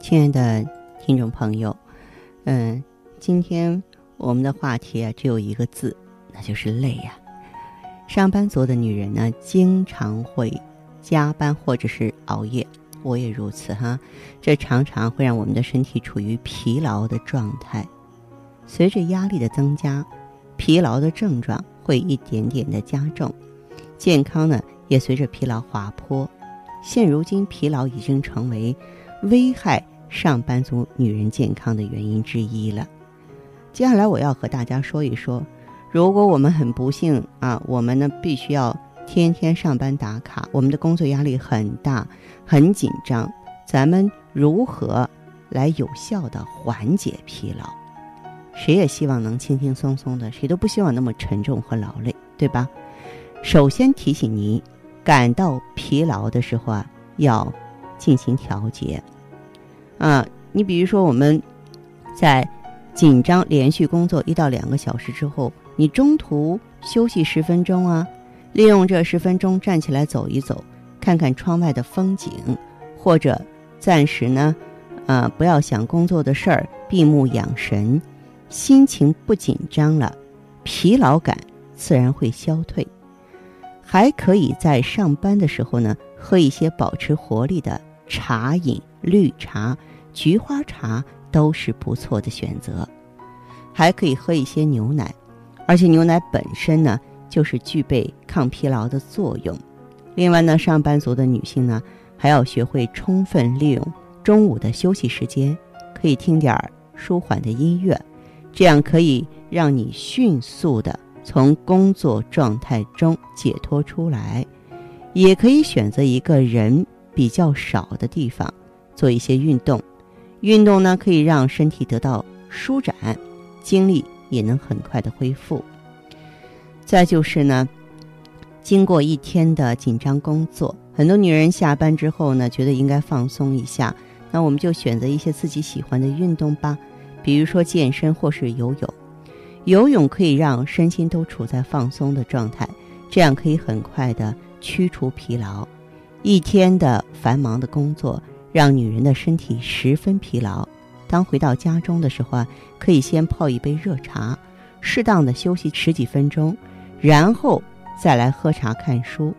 亲爱的听众朋友，嗯，今天我们的话题啊只有一个字，那就是累呀。上班族的女人呢，经常会加班或者是熬夜，我也如此哈。这常常会让我们的身体处于疲劳的状态。随着压力的增加，疲劳的症状会一点点的加重，健康呢也随着疲劳滑坡。现如今，疲劳已经成为危害上班族女人健康的原因之一了。接下来我要和大家说一说，如果我们很不幸啊，我们呢必须要天天上班打卡，我们的工作压力很大、很紧张，咱们如何来有效的缓解疲劳？谁也希望能轻轻松松的，谁都不希望那么沉重和劳累，对吧？首先提醒您，感到疲劳的时候啊，要。进行调节，啊，你比如说我们在紧张连续工作一到两个小时之后，你中途休息十分钟啊，利用这十分钟站起来走一走，看看窗外的风景，或者暂时呢，啊，不要想工作的事儿，闭目养神，心情不紧张了，疲劳感自然会消退。还可以在上班的时候呢，喝一些保持活力的。茶饮、绿茶、菊花茶都是不错的选择，还可以喝一些牛奶，而且牛奶本身呢就是具备抗疲劳的作用。另外呢，上班族的女性呢还要学会充分利用中午的休息时间，可以听点儿舒缓的音乐，这样可以让你迅速的从工作状态中解脱出来。也可以选择一个人。比较少的地方，做一些运动，运动呢可以让身体得到舒展，精力也能很快的恢复。再就是呢，经过一天的紧张工作，很多女人下班之后呢，觉得应该放松一下，那我们就选择一些自己喜欢的运动吧，比如说健身或是游泳。游泳可以让身心都处在放松的状态，这样可以很快的驱除疲劳。一天的繁忙的工作让女人的身体十分疲劳。当回到家中的时候啊，可以先泡一杯热茶，适当的休息十几分钟，然后再来喝茶看书。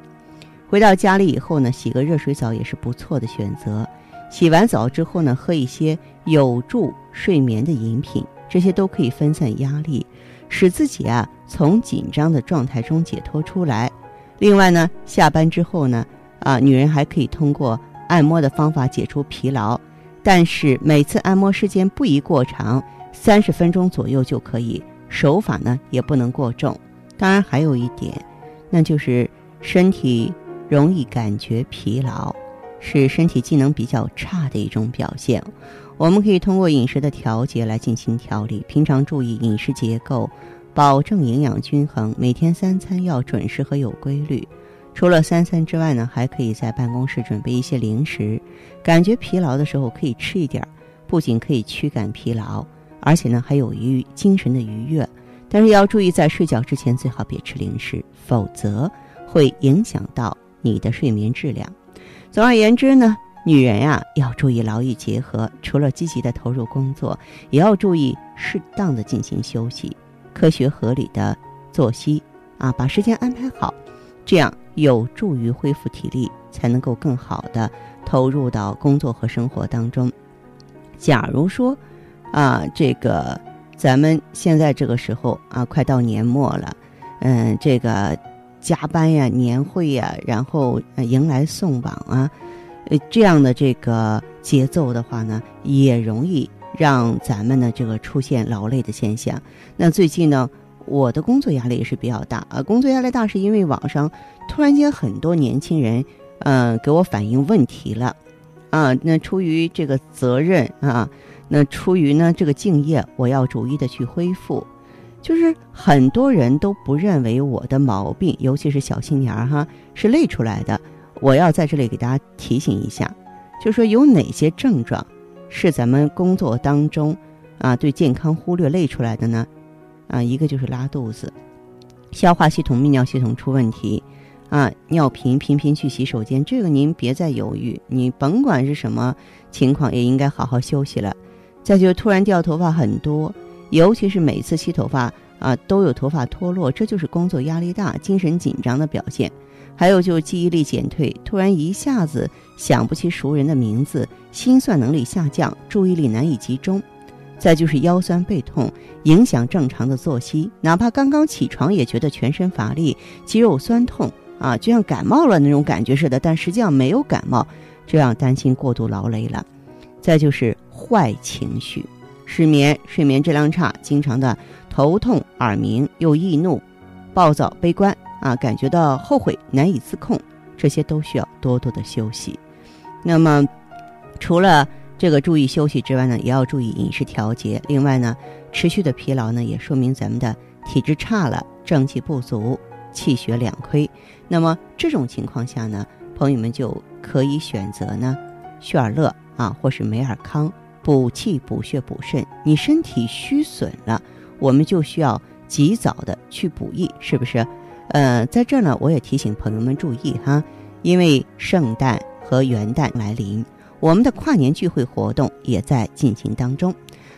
回到家里以后呢，洗个热水澡也是不错的选择。洗完澡之后呢，喝一些有助睡眠的饮品，这些都可以分散压力，使自己啊从紧张的状态中解脱出来。另外呢，下班之后呢。啊，女人还可以通过按摩的方法解除疲劳，但是每次按摩时间不宜过长，三十分钟左右就可以。手法呢也不能过重。当然还有一点，那就是身体容易感觉疲劳，是身体机能比较差的一种表现。我们可以通过饮食的调节来进行调理，平常注意饮食结构，保证营养均衡，每天三餐要准时和有规律。除了三餐之外呢，还可以在办公室准备一些零食。感觉疲劳的时候可以吃一点，不仅可以驱赶疲劳，而且呢还有于精神的愉悦。但是要注意，在睡觉之前最好别吃零食，否则会影响到你的睡眠质量。总而言之呢，女人呀要注意劳逸结合，除了积极的投入工作，也要注意适当的进行休息，科学合理的作息啊，把时间安排好，这样。有助于恢复体力，才能够更好的投入到工作和生活当中。假如说，啊，这个咱们现在这个时候啊，快到年末了，嗯，这个加班呀、年会呀，然后迎来送往啊，呃，这样的这个节奏的话呢，也容易让咱们呢这个出现劳累的现象。那最近呢？我的工作压力也是比较大啊，工作压力大是因为网上突然间很多年轻人，嗯，给我反映问题了，啊，那出于这个责任啊，那出于呢这个敬业，我要逐一的去恢复。就是很多人都不认为我的毛病，尤其是小青年儿哈，是累出来的。我要在这里给大家提醒一下，就是说有哪些症状是咱们工作当中啊对健康忽略累出来的呢？啊，一个就是拉肚子，消化系统、泌尿系统出问题，啊，尿频频频去洗手间，这个您别再犹豫，你甭管是什么情况，也应该好好休息了。再就突然掉头发很多。尤其是每次洗头发啊，都有头发脱落，这就是工作压力大、精神紧张的表现。还有就是记忆力减退，突然一下子想不起熟人的名字，心算能力下降，注意力难以集中。再就是腰酸背痛，影响正常的作息，哪怕刚刚起床也觉得全身乏力、肌肉酸痛啊，就像感冒了那种感觉似的，但实际上没有感冒，这样担心过度劳累了。再就是坏情绪。失眠、睡眠质量差，经常的头痛、耳鸣，又易怒、暴躁、悲观啊，感觉到后悔难以自控，这些都需要多多的休息。那么，除了这个注意休息之外呢，也要注意饮食调节。另外呢，持续的疲劳呢，也说明咱们的体质差了，正气不足，气血两亏。那么这种情况下呢，朋友们就可以选择呢，旭尔乐啊，或是美尔康。补气、补血、补肾，你身体虚损了，我们就需要及早的去补益，是不是？呃，在这儿呢，我也提醒朋友们注意哈，因为圣诞和元旦来临，我们的跨年聚会活动也在进行当中。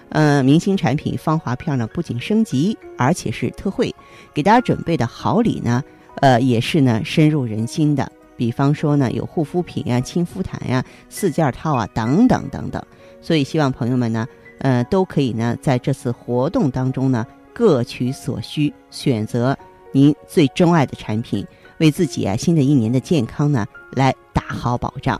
呃，明星产品芳华片呢，不仅升级，而且是特惠，给大家准备的好礼呢，呃，也是呢深入人心的。比方说呢，有护肤品呀、亲肤毯呀、四件套啊，等等等等。所以希望朋友们呢，呃，都可以呢，在这次活动当中呢，各取所需，选择您最钟爱的产品，为自己啊新的一年的健康呢来打好保障。